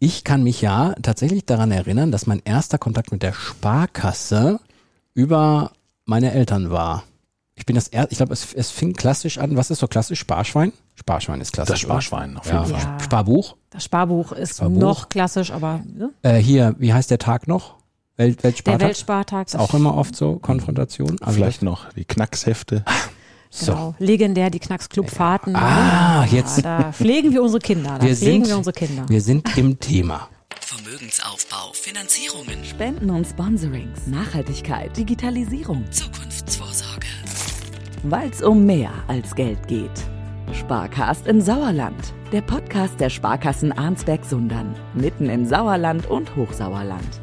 ich kann mich ja tatsächlich daran erinnern, dass mein erster Kontakt mit der Sparkasse über meine Eltern war. Ich bin das erste, ich glaube, es, es fing klassisch an. Was ist so klassisch? Sparschwein? Sparschwein ist klassisch. Das Sparschwein, auf jeden Ja. Fall. Ja. Sparbuch? Das Sparbuch ist Sparbuch. noch klassisch, aber ne? Äh, hier, wie heißt der Tag noch? Welt, der Weltspartag? Weltspartag ist auch immer oft so Konfrontation. Also Vielleicht noch die Knackshefte. so. Genau, legendär, die Knacksclub-Fahrten. Ah, Ja, jetzt- Da pflegen wir unsere Kinder. Da Wir pflegen sind- wir unsere Kinder. Wir sind im Thema. Vermögensaufbau, Finanzierungen, Spenden und Sponsorings, Nachhaltigkeit, Digitalisierung, Zukunftsvorsorge. weil es um mehr als Geld geht. Sparcast im Sauerland, der Podcast der Sparkassen Arnsberg-Sundern, mitten im Sauerland und Hochsauerland.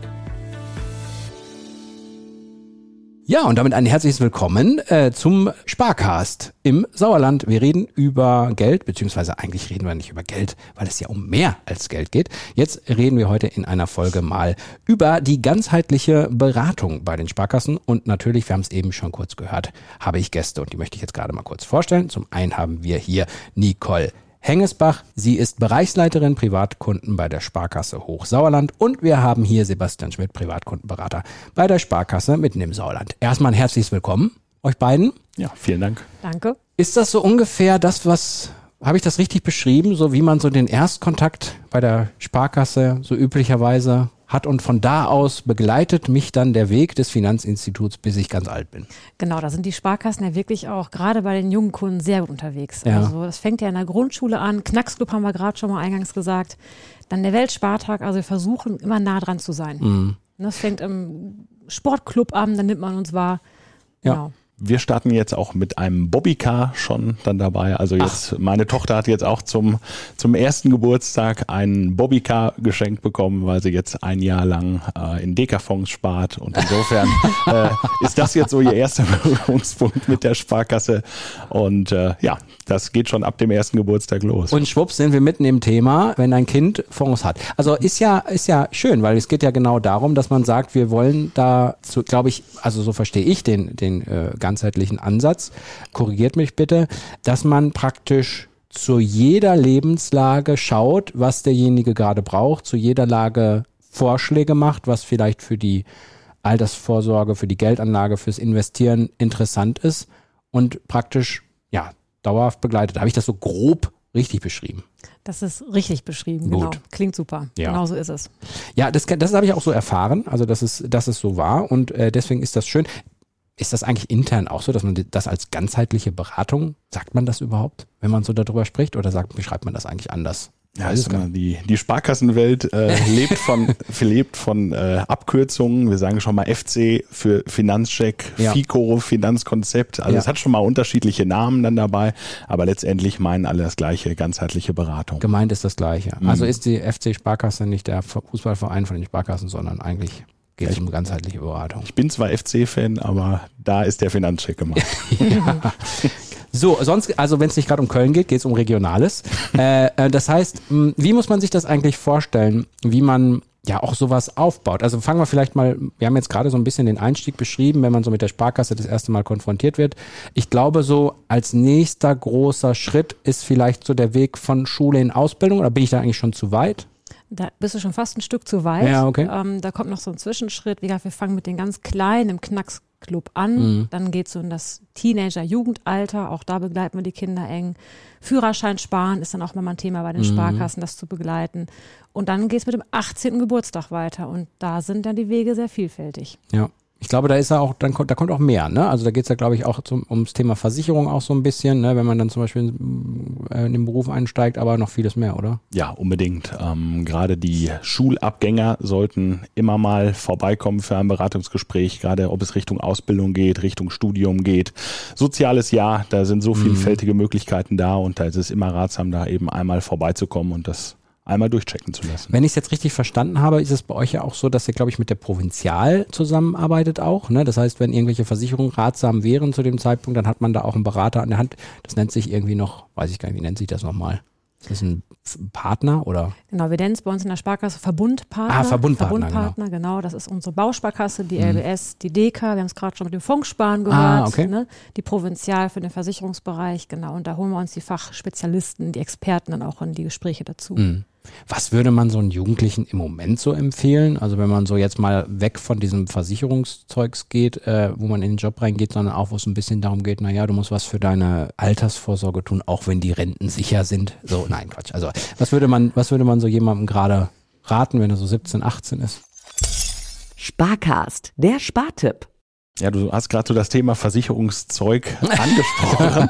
Ja, und damit ein herzliches Willkommen äh, zum Sparcast im Sauerland. Wir reden über Geld, beziehungsweise eigentlich reden wir nicht über Geld, weil es ja um mehr als Geld geht. Jetzt reden wir heute in einer Folge mal über die ganzheitliche Beratung bei den Sparkassen. Und natürlich, wir haben es eben schon kurz gehört, habe ich Gäste und die möchte ich jetzt gerade mal kurz vorstellen. Zum einen haben wir hier Nicole Hengesbach. Sie ist Bereichsleiterin Privatkunden bei der Sparkasse Hochsauerland und wir haben hier Sebastian Schmidt, Privatkundenberater bei der Sparkasse mitten im Sauerland. Erstmal ein herzliches Willkommen euch beiden. Ja, vielen Dank. Danke. Ist das so ungefähr das, was, habe ich das richtig beschrieben, so wie man so den Erstkontakt bei der Sparkasse so üblicherweise hat und von da aus begleitet mich dann der Weg des Finanzinstituts, bis ich ganz alt bin. Genau, da sind die Sparkassen ja wirklich auch gerade bei den jungen Kunden sehr gut unterwegs. Ja. Also das fängt ja in der Grundschule an. Knacksclub haben wir gerade schon mal eingangs gesagt. Dann der Weltspartag. Also wir versuchen immer nah dran zu sein. Mhm. Das fängt im Sportclub an, dann nimmt man uns wahr. Ja. Genau. Wir starten jetzt auch mit einem Bobbycar schon dann dabei. Also jetzt, meine Tochter hat jetzt auch zum, zum ersten Geburtstag ein Bobbycar geschenkt bekommen, weil sie jetzt ein Jahr lang äh, in Dekafonds spart. Und insofern äh, ist das jetzt so ihr erster Berührungspunkt mit der Sparkasse. Und äh, ja, das geht schon ab dem ersten Geburtstag los. Und schwupps sind wir mitten im Thema, wenn ein Kind Fonds hat. Also ist ja, ist ja schön, weil es geht ja genau darum, dass man sagt, wir wollen da, glaube ich, also so verstehe ich den, den äh, ganzheitlichen Ansatz, korrigiert mich bitte, dass man praktisch zu jeder Lebenslage schaut, was derjenige gerade braucht, zu jeder Lage Vorschläge macht, was vielleicht für die Altersvorsorge, für die Geldanlage, fürs Investieren interessant ist und praktisch, ja, dauerhaft begleitet. Habe ich das so grob richtig beschrieben? Das ist richtig beschrieben. Gut. Genau. Klingt super. Ja. Genau so ist es. Ja, das, das habe ich auch so erfahren, also dass es, dass es so war und äh, deswegen ist das schön. Ist das eigentlich intern auch so, dass man das als ganzheitliche Beratung, sagt man das überhaupt, wenn man so darüber spricht oder sagt, beschreibt man das eigentlich anders? Ja, ist gar immer die, die Sparkassenwelt äh, lebt von, lebt von äh, Abkürzungen. Wir sagen schon mal FC für Finanzcheck, Ja. FICO, Finanzkonzept. Also Ja. es hat schon mal unterschiedliche Namen dann dabei, aber letztendlich meinen alle das gleiche, ganzheitliche Beratung. Gemeint ist das Gleiche. Mhm. Also ist die FC Sparkasse nicht der Fußballverein von den Sparkassen, sondern eigentlich geht es um ganzheitliche Beratung. Ich bin zwar FC-Fan, aber da ist der Finanzcheck gemacht. So, sonst, also wenn es nicht gerade um Köln geht, geht es um Regionales. äh, äh, das heißt, mh, wie muss man sich das eigentlich vorstellen, wie man ja auch sowas aufbaut? Also fangen wir vielleicht mal, wir haben jetzt gerade so ein bisschen den Einstieg beschrieben, wenn man so mit der Sparkasse das erste Mal konfrontiert wird. Ich glaube, so als nächster großer Schritt ist vielleicht so der Weg von Schule in Ausbildung, oder bin ich da eigentlich schon zu weit? Da bist du schon fast ein Stück zu weit. Ja, okay. Ähm, da kommt noch so ein Zwischenschritt. Wie gesagt, wir fangen mit den ganz Kleinen im Knacksclub an. Mhm. Dann geht es so in das Teenager-Jugendalter. Auch da begleiten wir die Kinder eng. Führerschein sparen ist dann auch mal ein Thema bei den Mhm. Sparkassen, das zu begleiten. Und dann geht es mit dem 18. Geburtstag weiter. Und da sind dann die Wege sehr vielfältig. Ja. Ich glaube, da ist ja auch, dann kommt, da kommt auch mehr, ne? Also da geht es ja, glaube ich, auch zum, ums Thema Versicherung auch so ein bisschen, ne? Wenn man dann zum Beispiel äh, in den Beruf einsteigt, aber noch vieles mehr, oder? Ja, unbedingt. Ähm, gerade die Schulabgänger sollten immer mal vorbeikommen für ein Beratungsgespräch, gerade ob es Richtung Ausbildung geht, Richtung Studium geht. Soziales Jahr, da sind so vielfältige Möglichkeiten da und da ist es immer ratsam, da eben einmal vorbeizukommen und das einmal durchchecken zu lassen. Wenn ich es jetzt richtig verstanden habe, ist es bei euch ja auch so, dass ihr, glaube ich, mit der Provinzial zusammenarbeitet auch. Ne? Das heißt, wenn irgendwelche Versicherungen ratsam wären zu dem Zeitpunkt, dann hat man da auch einen Berater an der Hand. Das nennt sich irgendwie noch, weiß ich gar nicht, wie nennt sich das nochmal? Ist das ein Partner oder? Genau, wir nennen es bei uns in der Sparkasse Verbundpartner. Ah, Verbundpartner, Verbundpartner, genau. Das ist unsere Bausparkasse, die LBS, die DK. Wir haben es gerade schon mit dem Fondssparen gehört. Ah, okay. ne? Die Provinzial für den Versicherungsbereich, genau. Und da holen wir uns die Fachspezialisten, die Experten dann auch in die Gespräche dazu. Hm. Was würde man so einen Jugendlichen im Moment so empfehlen? Also wenn man so jetzt mal weg von diesem Versicherungszeugs geht, äh, wo man in den Job reingeht, sondern auch, wo es ein bisschen darum geht, naja, du musst was für deine Altersvorsorge tun, auch wenn die Renten sicher sind. So, nein, Quatsch. Also was würde man, was würde man so jemandem gerade raten, wenn er so 17, 18 ist? Sparcast, der Spartipp. Ja, du hast gerade so das Thema Versicherungszeug angesprochen.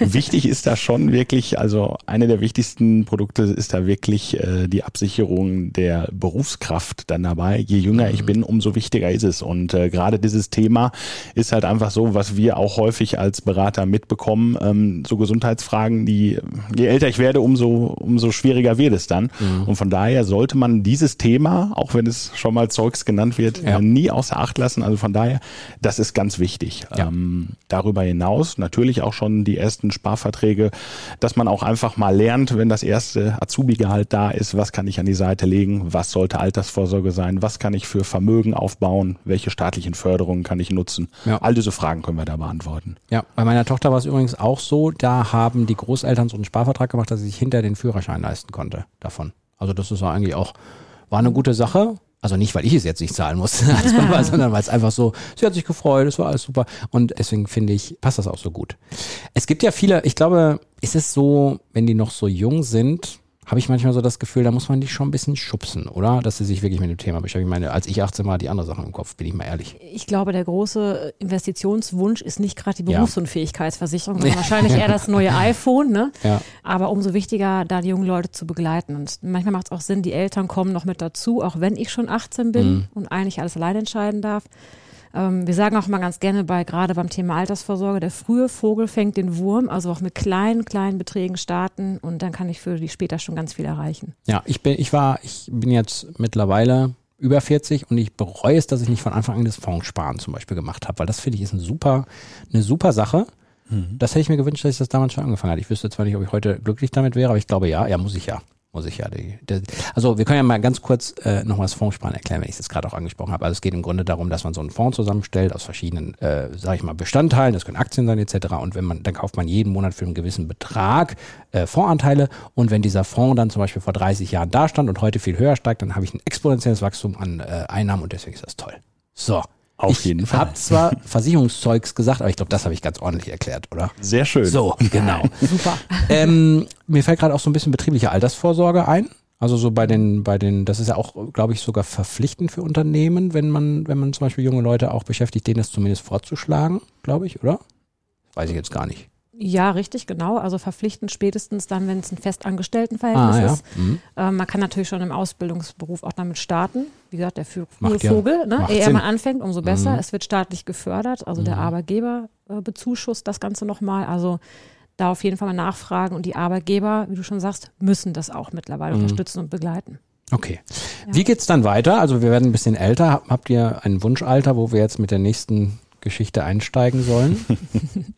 Wichtig ist da schon wirklich, also eine der wichtigsten Produkte ist da wirklich äh, die Absicherung der Berufskraft dann dabei. Je jünger ich bin, umso wichtiger ist es. Und äh, gerade dieses Thema ist halt einfach so, was wir auch häufig als Berater mitbekommen, ähm, so Gesundheitsfragen, die je älter ich werde, umso, umso schwieriger wird es dann. Mhm. Und von daher sollte man dieses Thema, auch wenn es schon mal Zeugs genannt wird, ja. nie außer Acht lassen. Also von daher das ist ganz wichtig. Ja. Ähm, darüber hinaus natürlich auch schon die ersten Sparverträge, dass man auch einfach mal lernt, wenn das erste Azubi-Gehalt da ist, was kann ich an die Seite legen, was sollte Altersvorsorge sein, was kann ich für Vermögen aufbauen, welche staatlichen Förderungen kann ich nutzen. Ja. All diese Fragen können wir da beantworten. Ja, bei meiner Tochter war es übrigens auch so, da haben die Großeltern so einen Sparvertrag gemacht, dass sie sich hinter den Führerschein leisten konnte davon. Also das ist eigentlich auch, war eine gute Sache also nicht, weil ich es jetzt nicht zahlen muss, sondern weil es einfach so, sie hat sich gefreut, es war alles super. Und deswegen finde ich, passt das auch so gut. Es gibt ja viele, ich glaube, ist es so, wenn die noch so jung sind, habe ich manchmal so das Gefühl, da muss man die schon ein bisschen schubsen, oder? Dass sie sich wirklich mit dem Thema beschäftigen. Ich meine, als ich 18 war, die andere Sachen im Kopf, bin ich mal ehrlich. Ich glaube, der große Investitionswunsch ist nicht gerade die Berufsunfähigkeitsversicherung, sondern wahrscheinlich eher das neue iPhone. Ne? Ja. Aber umso wichtiger, da die jungen Leute zu begleiten. Und manchmal macht es auch Sinn, die Eltern kommen noch mit dazu, auch wenn ich schon 18 bin mhm. und eigentlich alles allein entscheiden darf. Ähm, wir sagen auch mal ganz gerne bei, gerade beim Thema Altersvorsorge, der frühe Vogel fängt den Wurm, also auch mit kleinen, kleinen Beträgen starten und dann kann ich für die später schon ganz viel erreichen. Ja, ich bin, ich war, ich bin jetzt mittlerweile über 40 und ich bereue es, dass ich nicht von Anfang an das Fondssparen zum Beispiel gemacht habe, weil das finde ich ist eine super, eine super Sache. Mhm. Das hätte ich mir gewünscht, dass ich das damals schon angefangen hatte. Ich wüsste zwar nicht, ob ich heute glücklich damit wäre, aber ich glaube ja, ja, muss ich ja muss ich ja. Die, die, also wir können ja mal ganz kurz äh, noch was Fondssparen erklären, wenn ich das gerade auch angesprochen habe. Also es geht im Grunde darum, dass man so einen Fonds zusammenstellt aus verschiedenen, äh, sage ich mal, Bestandteilen. Das können Aktien sein etc. Und wenn man, dann kauft man jeden Monat für einen gewissen Betrag äh, Fondsanteile. Und wenn dieser Fonds dann zum Beispiel vor 30 Jahren da stand und heute viel höher steigt, dann habe ich ein exponentielles Wachstum an äh, Einnahmen und deswegen ist das toll. So. Auf ich jeden Fall. Ich habe zwar Versicherungszeugs gesagt, aber ich glaube, das habe ich ganz ordentlich erklärt, oder? Sehr schön. So, genau. Super. Ähm, mir fällt gerade auch so ein bisschen betriebliche Altersvorsorge ein. Also so bei den, bei den, das ist ja auch, glaube ich, sogar verpflichtend für Unternehmen, wenn man, wenn man zum Beispiel junge Leute auch beschäftigt, denen das zumindest vorzuschlagen, glaube ich, oder? Weiß ich jetzt gar nicht. Ja, richtig, genau. Also verpflichtend spätestens dann, wenn es ein Festangestelltenverhältnis ah, ja. ist. Mhm. Ähm, man kann natürlich schon im Ausbildungsberuf auch damit starten. Wie gesagt, der frühe Vogel, ja, ne? eher man anfängt, umso besser. Mhm. Es wird staatlich gefördert, also mhm. der Arbeitgeber äh, bezuschusst das Ganze nochmal. Also da auf jeden Fall mal nachfragen und die Arbeitgeber, wie du schon sagst, müssen das auch mittlerweile mhm. unterstützen und begleiten. Okay. Ja. Wie geht's dann weiter? Also wir werden ein bisschen älter. Habt ihr ein Wunschalter, wo wir jetzt mit der nächsten Geschichte einsteigen sollen?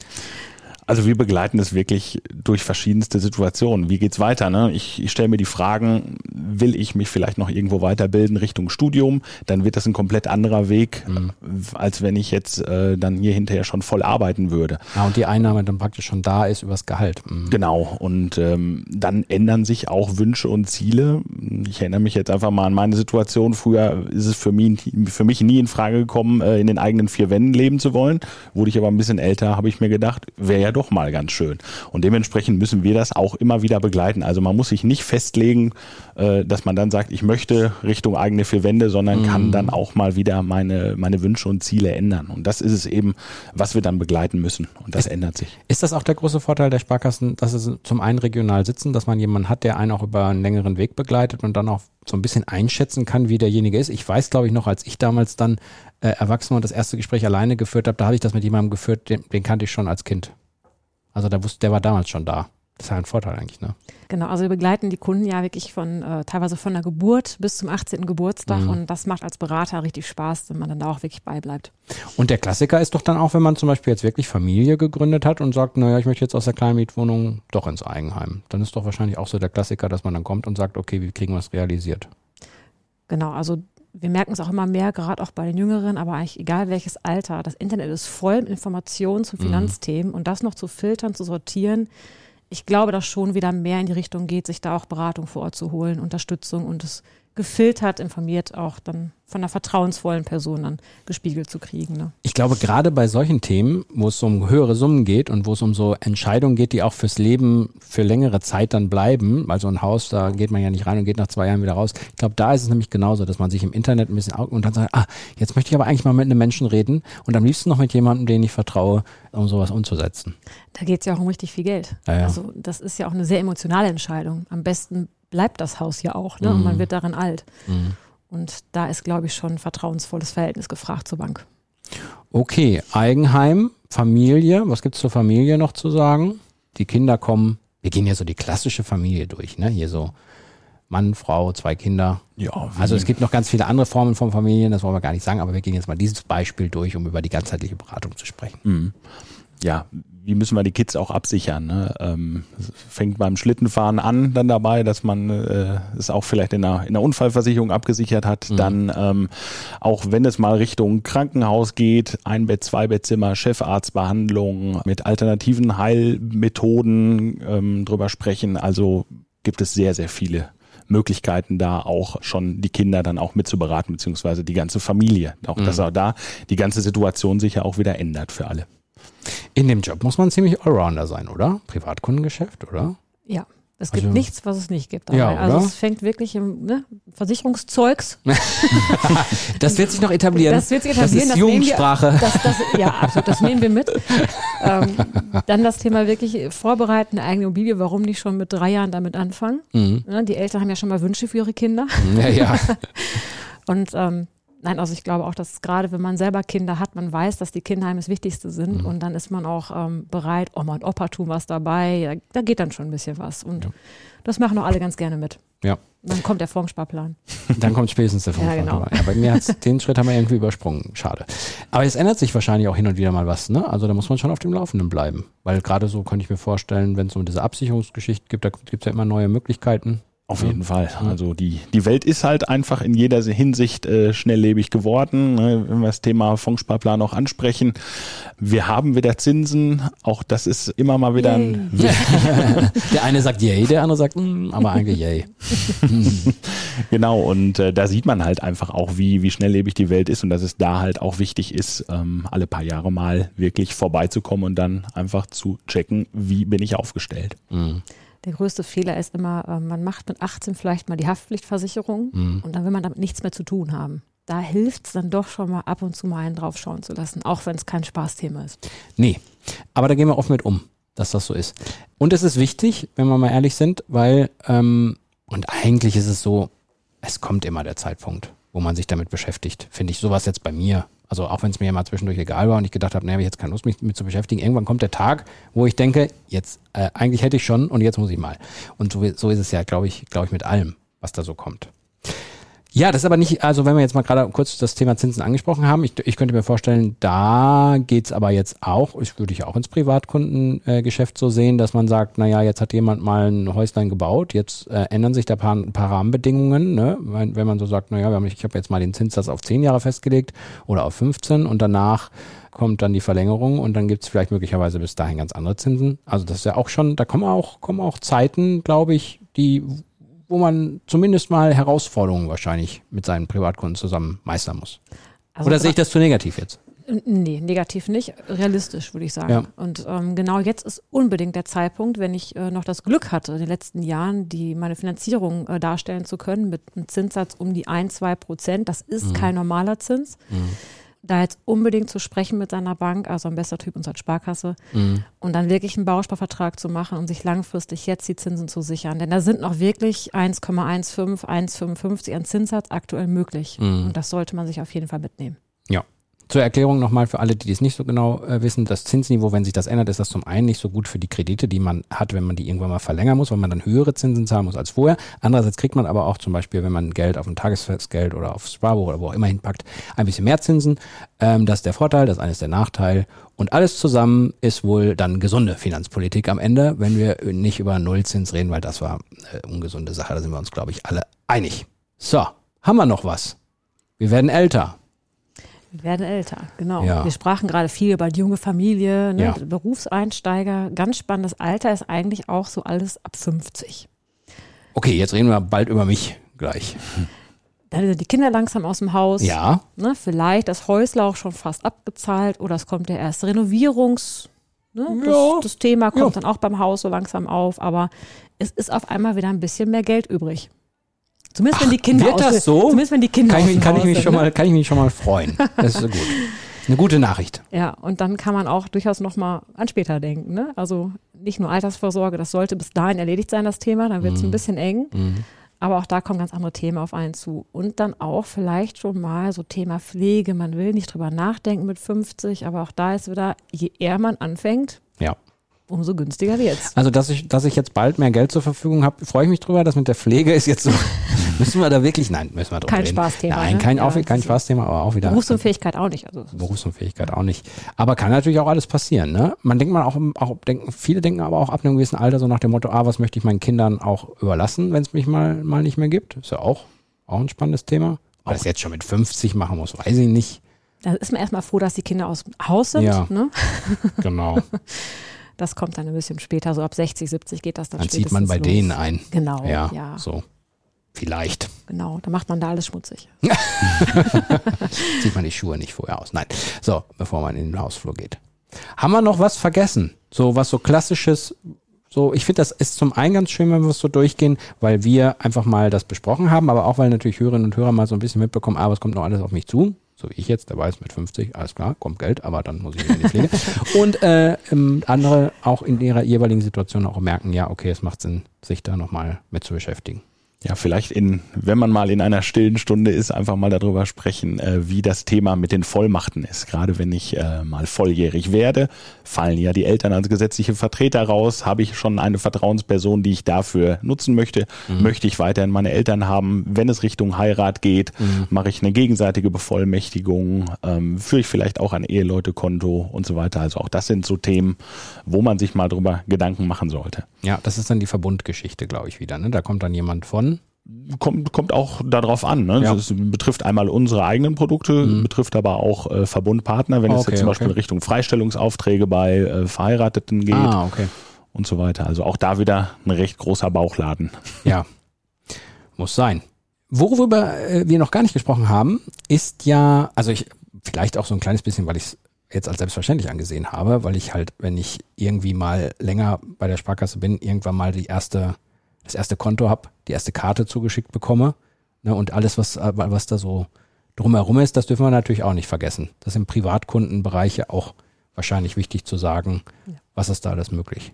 Also wir begleiten es wirklich durch verschiedenste Situationen. Wie geht's weiter? Ne? Ich, ich stelle mir die Fragen, will ich mich vielleicht noch irgendwo weiterbilden Richtung Studium? Dann wird das ein komplett anderer Weg, mhm. als wenn ich jetzt äh, dann hier hinterher schon voll arbeiten würde. Ja, und die Einnahme dann praktisch schon da ist übers Gehalt. Mhm. Genau. Und ähm, dann ändern sich auch Wünsche und Ziele. Ich erinnere mich jetzt einfach mal an meine Situation. Früher ist es für mich, für mich nie in Frage gekommen, äh, in den eigenen vier Wänden leben zu wollen. Wurde ich aber ein bisschen älter, habe ich mir gedacht, wäre ja doch mal ganz schön. Und dementsprechend müssen wir das auch immer wieder begleiten. Also man muss sich nicht festlegen, äh, dass man dann sagt, ich möchte Richtung eigene vier Wände, sondern mhm. kann dann auch mal wieder meine, meine Wünsche und Ziele ändern. Und das ist es eben, was wir dann begleiten müssen. Und das ist, ändert sich. Ist das auch der große Vorteil der Sparkassen, dass es zum einen regional sitzen, dass man jemanden hat, der einen auch über einen längeren Weg begleitet und dann auch so ein bisschen einschätzen kann, wie derjenige ist. Ich weiß, glaube ich, noch, als ich damals dann äh, erwachsen war und das erste Gespräch alleine geführt habe, da habe ich das mit jemandem geführt, den, den kannte ich schon als Kind. Also der wusste, der war damals schon da. Das ist ja ein Vorteil eigentlich, ne? Genau, also wir begleiten die Kunden ja wirklich von äh, teilweise von der Geburt bis zum 18. Geburtstag mhm. und das macht als Berater richtig Spaß, wenn man dann da auch wirklich beibleibt. Und der Klassiker ist doch dann auch, wenn man zum Beispiel jetzt wirklich Familie gegründet hat und sagt, naja, ich möchte jetzt aus der Kleinmietwohnung doch ins Eigenheim. Dann ist doch wahrscheinlich auch so der Klassiker, dass man dann kommt und sagt, okay, wie kriegen wir es realisiert? Genau, also wir merken es auch immer mehr, gerade auch bei den Jüngeren, aber eigentlich egal welches Alter. Das Internet ist voll mit Informationen zu mhm. Finanzthemen mhm. und das noch zu filtern, zu sortieren, ich glaube, dass schon wieder mehr in die Richtung geht, sich da auch Beratung vor Ort zu holen, Unterstützung und es gefiltert, informiert auch dann von einer vertrauensvollen Person dann gespiegelt zu kriegen. Ne? Ich glaube, gerade bei solchen Themen, wo es um höhere Summen geht und wo es um so Entscheidungen geht, die auch fürs Leben für längere Zeit dann bleiben, weil so ein Haus, da geht man ja nicht rein und geht nach zwei Jahren wieder raus. Ich glaube, da ist es nämlich genauso, dass man sich im Internet ein bisschen und dann sagt, ah, jetzt möchte ich aber eigentlich mal mit einem Menschen reden und am liebsten noch mit jemandem, den ich vertraue, um sowas umzusetzen. Da geht es ja auch um richtig viel Geld. Ja, ja. Also das ist ja auch eine sehr emotionale Entscheidung. Am besten bleibt das Haus ja auch, ne? Mhm. Und man mhm. wird darin alt. Mhm. Und da ist, glaube ich, schon ein vertrauensvolles Verhältnis gefragt zur Bank. Okay, Eigenheim, Familie, was gibt es zur Familie noch zu sagen? Die Kinder kommen, wir gehen ja so die klassische Familie durch, ne? Hier so Mann, Frau, zwei Kinder. Ja. Also es gibt noch ganz viele andere Formen von Familien, das wollen wir gar nicht sagen, aber wir gehen jetzt mal dieses Beispiel durch, um über die ganzheitliche Beratung zu sprechen. Mhm. Ja, wie müssen wir die Kids auch absichern? Ne? Ähm, fängt beim Schlittenfahren an dann dabei, dass man äh, es auch vielleicht in der, in der Unfallversicherung abgesichert hat. Mhm. Dann ähm, auch wenn es mal Richtung Krankenhaus geht, ein Bett, zwei Bettzimmer, Chefarztbehandlung mit alternativen Heilmethoden ähm, drüber sprechen. Also gibt es sehr, sehr viele Möglichkeiten da auch schon die Kinder dann auch mitzuberaten, beziehungsweise die ganze Familie. Auch mhm. dass auch da die ganze Situation sich ja auch wieder ändert für alle. In dem Job muss man ziemlich Allrounder sein, oder? Privatkundengeschäft, oder? Ja. Es gibt also, nichts, was es nicht gibt. Ja, also es fängt wirklich im ne, Versicherungszeugs. das wird sich noch etablieren. Das wird sich etablieren. Das ist Jugendsprache. Wir, das, das, ja, absolut. Das nehmen wir mit. ähm, dann das Thema wirklich vorbereiten, eigene Immobilie. Warum nicht schon mit drei Jahren damit anfangen? Mhm. Ja, die Eltern haben ja schon mal Wünsche für ihre Kinder. Ja, ja. Und ähm, Nein, also ich glaube auch, dass gerade wenn man selber Kinder hat, man weiß, dass die Kinderheime das Wichtigste sind mhm. und dann ist man auch ähm, bereit, Oma und Opa tun was dabei, da, da, geht dann schon ein bisschen was und ja. das machen auch alle ganz gerne mit. Ja. Dann kommt der Fondsparplan. Dann kommt spätestens der Fondsparplan. Ja, genau. ja, bei mir hat's, den Schritt haben wir irgendwie übersprungen. Schade. Aber es ändert sich wahrscheinlich auch hin und wieder mal was, ne? Also da muss man schon auf dem Laufenden bleiben. Weil gerade so könnte ich mir vorstellen, wenn es um diese Absicherungsgeschichte gibt, da gibt es ja immer neue Möglichkeiten. Auf jeden ja. Fall. Also die, die Welt ist halt einfach in jeder Hinsicht äh, schnelllebig geworden. Ne? Wenn wir das Thema Fondssparplan auch ansprechen. Wir haben wieder Zinsen. Auch das ist immer mal wieder yay. ein. der eine sagt yay, der andere sagt, mm, aber eigentlich yay. genau. Und äh, da sieht man halt einfach auch, wie, wie schnelllebig die Welt ist und dass es da halt auch wichtig ist, ähm, alle paar Jahre mal wirklich vorbeizukommen und dann einfach zu checken, wie bin ich aufgestellt. Mhm der größte Fehler ist immer, äh, man macht mit 18 vielleicht mal die Haftpflichtversicherung mhm. und dann will man damit nichts mehr zu tun haben. Da hilft es dann doch schon mal ab und zu mal einen draufschauen zu lassen, auch wenn es kein Spaßthema ist. Nee, aber da gehen wir offen mit um, dass das so ist. Und es ist wichtig, wenn wir mal ehrlich sind, weil, ähm, und eigentlich ist es so, es kommt immer der Zeitpunkt, wo man sich damit beschäftigt. Finde ich sowas jetzt bei mir also auch wenn es mir mal zwischendurch egal war und ich gedacht habe, naja, ich jetzt keine Lust, mich mit zu beschäftigen. Irgendwann kommt der Tag, wo ich denke, jetzt, äh, eigentlich hätte ich schon und jetzt muss ich mal. Und so, so ist es ja, glaube ich, glaube ich, mit allem, was da so kommt. Ja, das ist aber nicht, also wenn wir jetzt mal gerade kurz das Thema Zinsen angesprochen haben, ich, ich könnte mir vorstellen, da geht's aber jetzt auch, ich würde ich auch ins Privatkundengeschäft so sehen, dass man sagt, naja, jetzt hat jemand mal ein Häuslein gebaut, jetzt äh, ändern sich da paar, ein paar Rahmenbedingungen, ne? wenn, wenn man so sagt, naja, ich habe jetzt mal den Zinssatz auf 10 Jahre festgelegt oder auf 15 und danach kommt dann die Verlängerung und dann gibt's vielleicht möglicherweise bis dahin ganz andere Zinsen. Also das ist ja auch schon, da kommen auch, kommen auch Zeiten, glaube ich, die wo man zumindest mal Herausforderungen wahrscheinlich mit seinen Privatkunden zusammen meistern muss. Also Oder sehe ich das zu negativ jetzt? Nee, negativ nicht, realistisch würde ich sagen. Ja. Und ähm, genau jetzt ist unbedingt der Zeitpunkt, wenn ich äh, noch das Glück hatte, in den letzten Jahren die meine Finanzierung äh, darstellen zu können mit einem Zinssatz um die ein, zwei Prozent. Das ist mhm. kein normaler Zins. Mhm da jetzt unbedingt zu sprechen mit seiner Bank, also ein besser Typ unserer Sparkasse, mhm. und dann wirklich einen Bausparvertrag zu machen und sich langfristig jetzt die Zinsen zu sichern. Denn da sind noch wirklich 1,15, 1,55 an Zinssatz aktuell möglich. Mhm. Und das sollte man sich auf jeden Fall mitnehmen. Ja. Zur Erklärung nochmal für alle, die es nicht so genau äh, wissen, das Zinsniveau, wenn sich das ändert, ist das zum einen nicht so gut für die Kredite, die man hat, wenn man die irgendwann mal verlängern muss, weil man dann höhere Zinsen zahlen muss als vorher. Andererseits kriegt man aber auch zum Beispiel, wenn man Geld auf ein Tagesfestgeld oder auf Sparbuch oder wo auch immer hinpackt, ein bisschen mehr Zinsen. Ähm, das ist der Vorteil, das eine ist der Nachteil. Und alles zusammen ist wohl dann gesunde Finanzpolitik am Ende, wenn wir nicht über Nullzins reden, weil das war eine ungesunde Sache. Da sind wir uns, glaube ich, alle einig. So, haben wir noch was? Wir werden älter. Wir werden älter, genau. Ja. Wir sprachen gerade viel über die junge Familie, ne? Ja. Berufseinsteiger. Ganz spannendes Alter ist eigentlich auch so alles ab 50. Okay, jetzt reden wir bald über mich gleich. Dann sind die Kinder langsam aus dem Haus. Ja, Ne? Vielleicht das Häusle auch schon fast abbezahlt oder es kommt der erste Renovierungs. Ne? Das, Ja. das Thema kommt Ja. dann auch beim Haus so langsam auf, aber es ist auf einmal wieder ein bisschen mehr Geld übrig. Zumindest wenn die Kinder wird das so? Zumindest wenn die Kinder kann ich, kann, ich mich sind, schon ne? mal, kann ich mich schon mal freuen. Das ist gut. Eine gute Nachricht. Ja, und dann kann man auch durchaus nochmal an später denken. Ne? Also nicht nur Altersvorsorge, das sollte bis dahin erledigt sein, das Thema, dann wird es ein bisschen eng. Aber auch da kommen ganz andere Themen auf einen zu. Und dann auch vielleicht schon mal so Thema Pflege. Man will nicht drüber nachdenken mit 50, aber auch da ist wieder, je eher man anfängt, Ja. umso günstiger wird's. Also, dass ich, dass ich jetzt bald mehr Geld zur Verfügung habe, freue ich mich drüber. Das mit der Pflege ist jetzt so. Müssen wir da wirklich? Nein, müssen wir drüber Kein reden. Spaßthema, Nein, ne? kein, Ja, auch, kein das ist- Spaßthema, aber auch wieder. Berufsunfähigkeit auch nicht. Also Berufsunfähigkeit auch nicht. Aber kann natürlich auch alles passieren. Ne? Man denkt mal auch, auch denken, viele denken aber auch ab einem gewissen Alter so nach dem Motto, ah, was möchte ich meinen Kindern auch überlassen, wenn es mich mal, mal nicht mehr gibt. Ist ja auch, auch ein spannendes Thema. Ob das jetzt schon mit 50 machen muss, weiß ich nicht. da ist man erstmal froh, dass die Kinder aus dem Haus sind. Ja. Ne? Genau. Das kommt dann ein bisschen später, so ab 60, 70 geht das dann Dann zieht man bei spätestens denen los. ein. Genau, Ja, ja. so. Vielleicht. Genau, da macht man da alles schmutzig. Zieht man die Schuhe nicht vorher aus. Nein. So, bevor man in den Hausflur geht. Haben wir noch was vergessen? So was so klassisches, so, ich finde, das ist zum einen ganz schön, wenn wir es so durchgehen, weil wir einfach mal das besprochen haben, aber auch weil natürlich Hörerinnen und Hörer mal so ein bisschen mitbekommen, ah, was kommt noch alles auf mich zu? So wie ich jetzt, der weiß mit 50, alles klar, kommt Geld, aber dann muss ich in die Pflege. und äh, ähm, andere auch in ihrer jeweiligen Situation auch merken, ja, okay, es macht Sinn, sich da nochmal mit zu beschäftigen. Ja, vielleicht in, wenn man mal in einer stillen Stunde ist, einfach mal darüber sprechen, äh, wie das Thema mit den Vollmachten ist. Gerade wenn ich äh, mal volljährig werde, fallen ja die Eltern als gesetzliche Vertreter raus. Habe ich schon eine Vertrauensperson, die ich dafür nutzen möchte? Möchte ich weiterhin meine Eltern haben? Wenn es Richtung Heirat geht, mache ich eine gegenseitige Bevollmächtigung? Ähm, führe ich vielleicht auch ein Eheleutekonto und so weiter? Also auch das sind so Themen, wo man sich mal drüber Gedanken machen sollte. Ja, das ist dann die Verbundgeschichte, glaube ich, wieder. Ne? Da kommt dann jemand von. Kommt, kommt auch darauf an. Ne? Ja. Das betrifft einmal unsere eigenen Produkte, betrifft aber auch äh, Verbundpartner, wenn es Okay, jetzt zum Beispiel okay. Richtung Freistellungsaufträge bei äh, Verheirateten geht Ah, okay. und so weiter. Also auch da wieder ein recht großer Bauchladen. Ja, muss sein. Worüber äh, wir noch gar nicht gesprochen haben, ist ja, also ich vielleicht auch so ein kleines bisschen, weil ich es jetzt als selbstverständlich angesehen habe, weil ich halt, wenn ich irgendwie mal länger bei der Sparkasse bin, irgendwann mal die erste, das erste Konto habe, die erste Karte zugeschickt bekomme. Ne, und alles, was, äh, was da so drumherum ist, das dürfen wir natürlich auch nicht vergessen. Das ist im Privatkundenbereich ja auch wahrscheinlich wichtig zu sagen, was ist da alles möglich.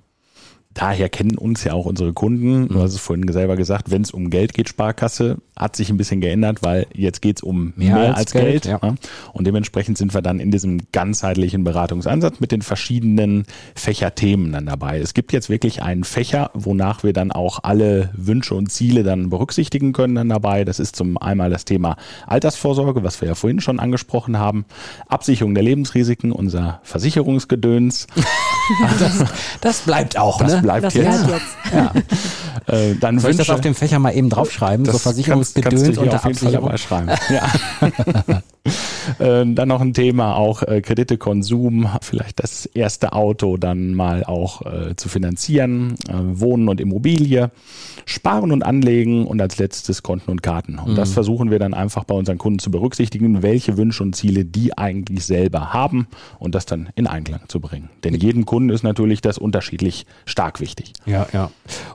Daher kennen uns ja auch unsere Kunden. Du hast es vorhin selber gesagt, wenn es um Geld geht, Sparkasse, hat sich ein bisschen geändert, weil jetzt geht es um mehr, Mehr als, als Geld. Geld, ja. ja. Und dementsprechend sind wir dann in diesem ganzheitlichen Beratungsansatz mit den verschiedenen Fächerthemen dann dabei. Es gibt jetzt wirklich einen Fächer, wonach wir dann auch alle Wünsche und Ziele dann berücksichtigen können dann dabei. Das ist zum einmal das Thema Altersvorsorge, was wir ja vorhin schon angesprochen haben, Absicherung der Lebensrisiken, unser Versicherungsgedöns. Das, das bleibt auch, Das ne? bleibt Das jetzt. bleibt jetzt. Ja. Äh, dann Soll ich das auf dem Fächer mal eben draufschreiben? so Versicherungsgedöns unter Absicherung. schreiben. Ja. Äh, dann noch ein Thema auch äh, Kredite, Konsum, vielleicht das erste Auto dann mal auch äh, zu finanzieren, Wohnen und Immobilie, Sparen und Anlegen und als letztes Konten und Karten. Und das versuchen wir dann einfach bei unseren Kunden zu berücksichtigen, welche Wünsche und Ziele die eigentlich selber haben und das dann in Einklang zu bringen. Denn jedem Kunden ist natürlich das unterschiedlich stark wichtig. Ja, ja.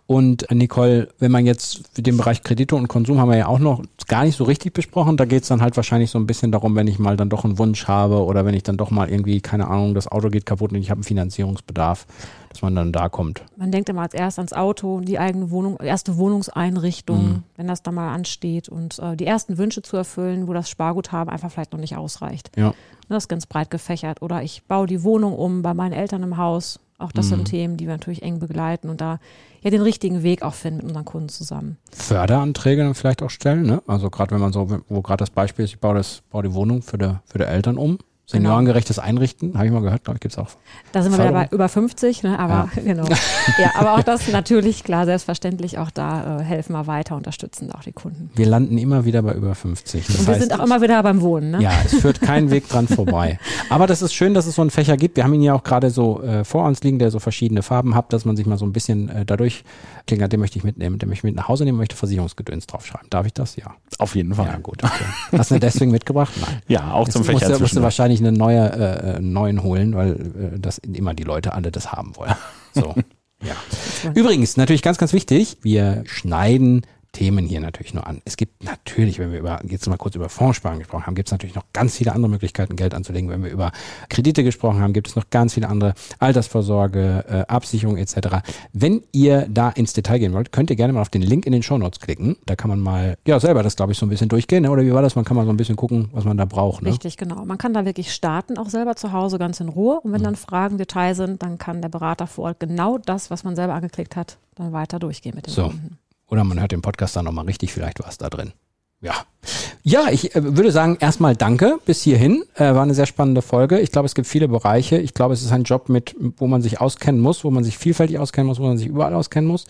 Und Nicole, wenn man jetzt den Bereich Kredite und Konsum haben wir ja auch noch gar nicht so richtig besprochen. Da geht's dann halt wahrscheinlich so ein bisschen darum, wenn ich mal dann doch einen Wunsch habe oder wenn ich dann doch mal irgendwie, keine Ahnung, das Auto geht kaputt und ich habe einen Finanzierungsbedarf, dass man dann da kommt. Man denkt immer als erst ans Auto, die eigene Wohnung, erste Wohnungseinrichtung, Mhm. wenn das dann mal ansteht und äh, die ersten Wünsche zu erfüllen, wo das Sparguthaben einfach vielleicht noch nicht ausreicht. Ja. Das ist ganz breit gefächert. Oder ich baue die Wohnung um bei meinen Eltern im Haus. Auch das Mhm. sind Themen, die wir natürlich eng begleiten und da ja den richtigen Weg auch finden mit unseren Kunden zusammen. Förderanträge dann vielleicht auch stellen, ne? Also gerade wenn man so, wo gerade das Beispiel ist, ich baue das, baue die Wohnung für die, für die Eltern um. Seniorengerechtes Einrichten, habe ich mal gehört, glaube ich, gibt es auch. Da sind wir wieder bei über 50, ne? aber ja. genau. ja, aber auch das natürlich, klar, selbstverständlich, auch da äh, helfen wir weiter, unterstützen auch die Kunden. Wir landen immer wieder bei über 50. Das Und wir heißt, sind auch immer wieder beim Wohnen. Ne? Ja, es führt kein Weg dran vorbei. Aber das ist schön, dass es so einen Fächer gibt. Wir haben ihn ja auch gerade so äh, vor uns liegen, der so verschiedene Farben hat, dass man sich mal so ein bisschen äh, dadurch klingelt, den möchte ich mitnehmen, den möchte ich mit nach Hause nehmen, möchte Versicherungsgedöns draufschreiben. Darf ich das? Ja. Auf jeden Fall. Ja, gut. Okay. Hast du deswegen mitgebracht? Nein. Ja, auch zum Fächer. Musst, musst du wahrscheinlich eine neue, äh, äh, neuen holen, weil äh, das immer die Leute alle das haben wollen. So. ja. Übrigens, natürlich ganz, ganz wichtig, wir schneiden Themen hier natürlich nur an. Es gibt natürlich, wenn wir über, jetzt mal kurz über Fondssparen gesprochen haben, gibt es natürlich noch ganz viele andere Möglichkeiten, Geld anzulegen. Wenn wir über Kredite gesprochen haben, gibt es noch ganz viele andere Altersvorsorge, äh, Absicherung etc. Wenn ihr da ins Detail gehen wollt, könnt ihr gerne mal auf den Link in den Show Notes klicken. Da kann man mal, ja, selber das, glaube ich, so ein bisschen durchgehen. Ne? Oder wie war das? Man kann mal so ein bisschen gucken, was man da braucht. Ne? Richtig, genau. Man kann da wirklich starten, auch selber zu Hause, ganz in Ruhe. Und wenn mhm. dann Fragen, Detail sind, dann kann der Berater vor Ort genau das, was man selber angeklickt hat, dann weiter durchgehen mit dem so. Kunden. Oder man hört den Podcast dann nochmal richtig, vielleicht war es da drin. Ja. Ja, ich äh, würde sagen, erstmal danke bis hierhin. Äh, war eine sehr spannende Folge. Ich glaube, es gibt viele Bereiche. Ich glaube, es ist ein Job mit, wo man sich auskennen muss, wo man sich vielfältig auskennen muss, wo man sich überall auskennen muss.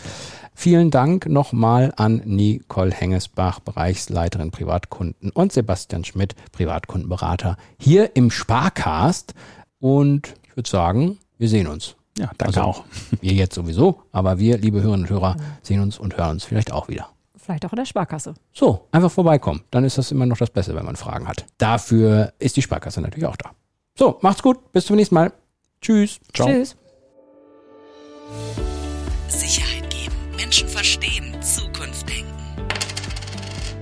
Vielen Dank nochmal an Nicole Hengesbach, Bereichsleiterin Privatkunden und Sebastian Schmidt, Privatkundenberater hier im Sparcast. Und ich würde sagen, wir sehen uns. Ja, danke also, auch. Wir jetzt sowieso, aber wir, liebe Hörerinnen und Hörer, sehen uns und hören uns vielleicht auch wieder. Vielleicht auch in der Sparkasse. So, einfach vorbeikommen. Dann ist das immer noch das Beste, wenn man Fragen hat. Dafür ist die Sparkasse natürlich auch da. So, macht's gut. Bis zum nächsten Mal. Tschüss. Ciao. Tschüss. Sicherheit geben, Menschen verstehen, Zukunft denken.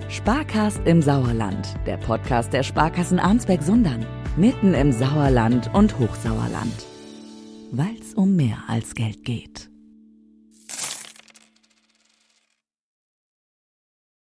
Sparkast im Sauerland. Der Podcast der Sparkassen Arnsberg-Sundern. Mitten im Sauerland und Hochsauerland weil es um mehr als Geld geht.